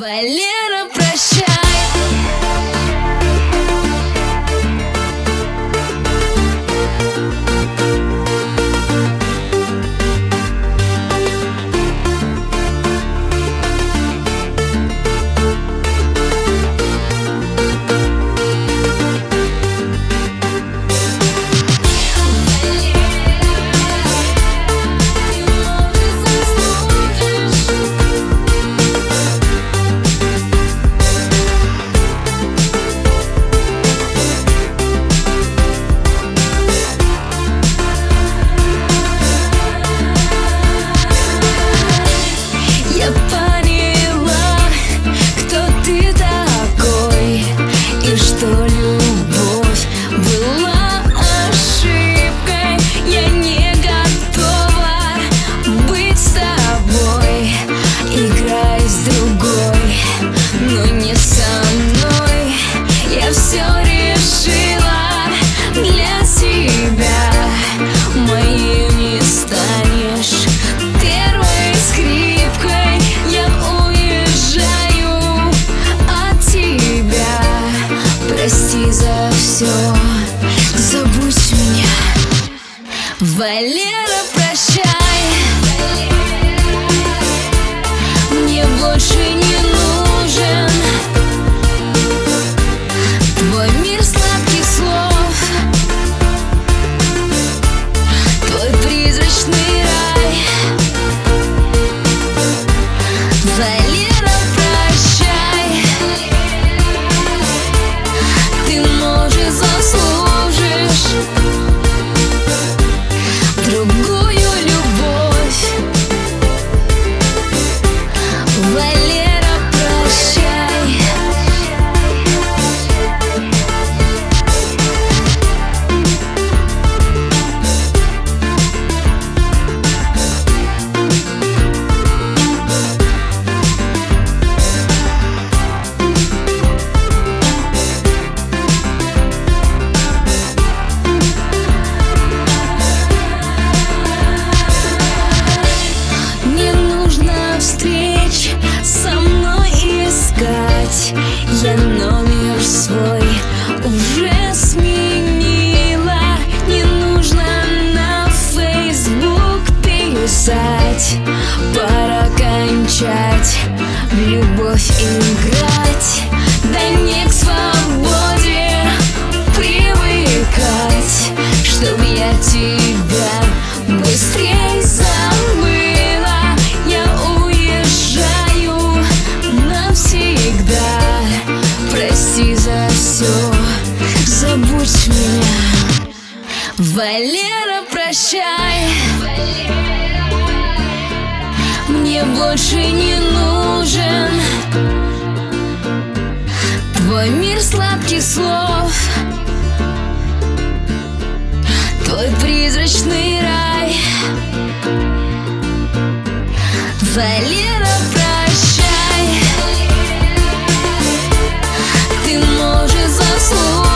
Валера, прощай все решила для себя Моей не станешь. Первой скрипкой Я уезжаю от тебя. Прости за все, забудь меня. Валера, Валера, Я номер свой уже сменила. Не нужно на Facebook писать. Пора кончать. Любовь играть Валера, прощай. Мне больше не нужен Твой мир сладких слов. Твой призрачный рай. Валера, прощай. Ты можешь заслужить